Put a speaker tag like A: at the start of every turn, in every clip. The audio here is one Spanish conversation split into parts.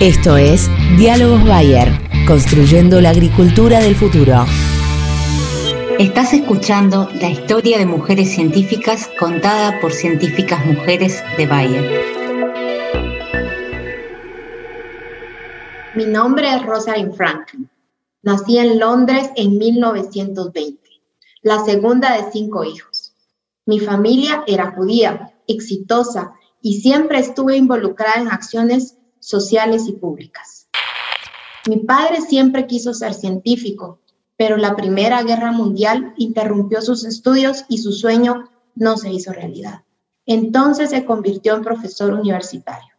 A: Esto es Diálogos Bayer, construyendo la agricultura del futuro.
B: Estás escuchando la historia de mujeres científicas contada por científicas mujeres de Bayer.
C: Mi nombre es Rosalind Franklin. Nací en Londres en 1920, la segunda de cinco hijos. Mi familia era judía, exitosa y siempre estuve involucrada en acciones sociales y públicas. Mi padre siempre quiso ser científico, pero la Primera Guerra Mundial interrumpió sus estudios y su sueño no se hizo realidad. Entonces se convirtió en profesor universitario.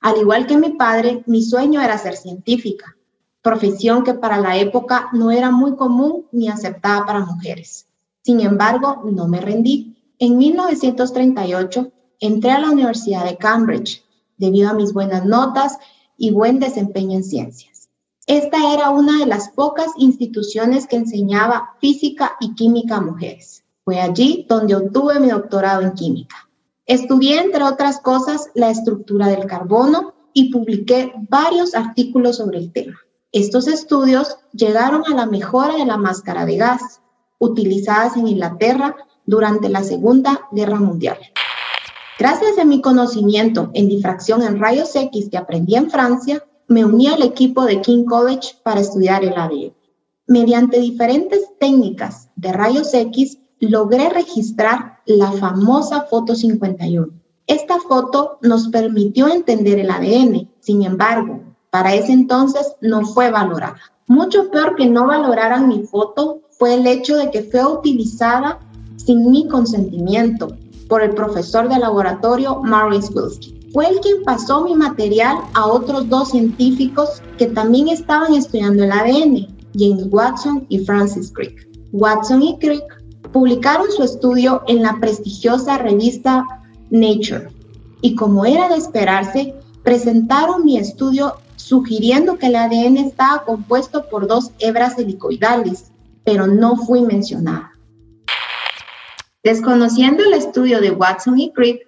C: Al igual que mi padre, mi sueño era ser científica, profesión que para la época no era muy común ni aceptada para mujeres. Sin embargo, no me rendí. En 1938 entré a la Universidad de Cambridge debido a mis buenas notas y buen desempeño en ciencias. Esta era una de las pocas instituciones que enseñaba física y química a mujeres. Fue allí donde obtuve mi doctorado en química. Estudié, entre otras cosas, la estructura del carbono y publiqué varios artículos sobre el tema. Estos estudios llegaron a la mejora de la máscara de gas, utilizadas en Inglaterra durante la Segunda Guerra Mundial. Gracias a mi conocimiento en difracción en rayos X que aprendí en Francia, me uní al equipo de King College para estudiar el ADN. Mediante diferentes técnicas de rayos X, logré registrar la famosa foto 51. Esta foto nos permitió entender el ADN, sin embargo, para ese entonces no fue valorada. Mucho peor que no valoraran mi foto fue el hecho de que fue utilizada sin mi consentimiento por el profesor de laboratorio Maurice Wilski. Fue el quien pasó mi material a otros dos científicos que también estaban estudiando el ADN, James Watson y Francis Crick. Watson y Crick publicaron su estudio en la prestigiosa revista Nature y como era de esperarse, presentaron mi estudio sugiriendo que el ADN estaba compuesto por dos hebras helicoidales, pero no fui mencionada. Desconociendo el estudio de Watson y Crick,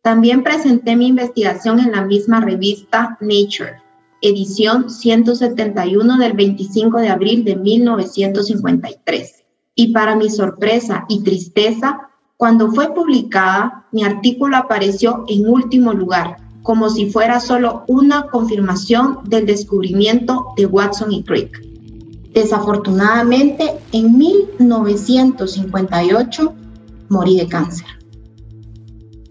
C: también presenté mi investigación en la misma revista Nature, edición 171 del 25 de abril de 1953. Y para mi sorpresa y tristeza, cuando fue publicada, mi artículo apareció en último lugar, como si fuera solo una confirmación del descubrimiento de Watson y Crick. Desafortunadamente, en 1958, morí de cáncer.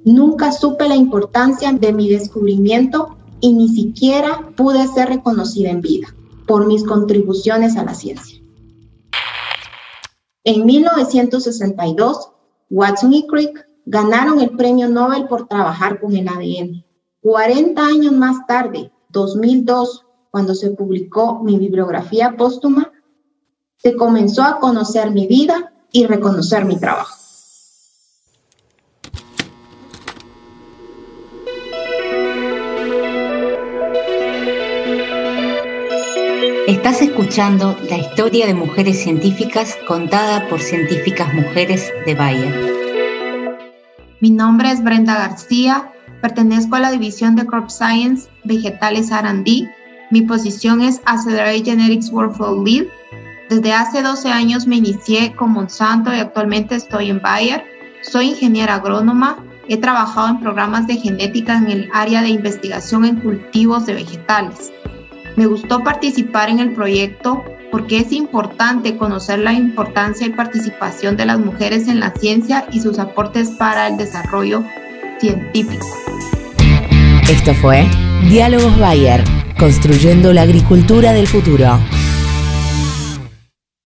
C: Nunca supe la importancia de mi descubrimiento y ni siquiera pude ser reconocida en vida por mis contribuciones a la ciencia. En 1962, Watson y Crick ganaron el premio Nobel por trabajar con el ADN. 40 años más tarde, 2002, cuando se publicó mi bibliografía póstuma, se comenzó a conocer mi vida y reconocer mi trabajo.
B: Estás escuchando la historia de mujeres científicas contada por científicas mujeres de Bayer.
C: Mi nombre es Brenda García, pertenezco a la división de Crop Science Vegetales R&D. Mi posición es Accelerate Genetics Workflow Lead. Desde hace 12 años me inicié con Monsanto y actualmente estoy en Bayer. Soy ingeniera agrónoma. He trabajado en programas de genética en el área de investigación en cultivos de vegetales. Me gustó participar en el proyecto porque es importante conocer la importancia y participación de las mujeres en la ciencia y sus aportes para el desarrollo científico.
A: Esto fue Diálogos Bayer, construyendo la agricultura del futuro.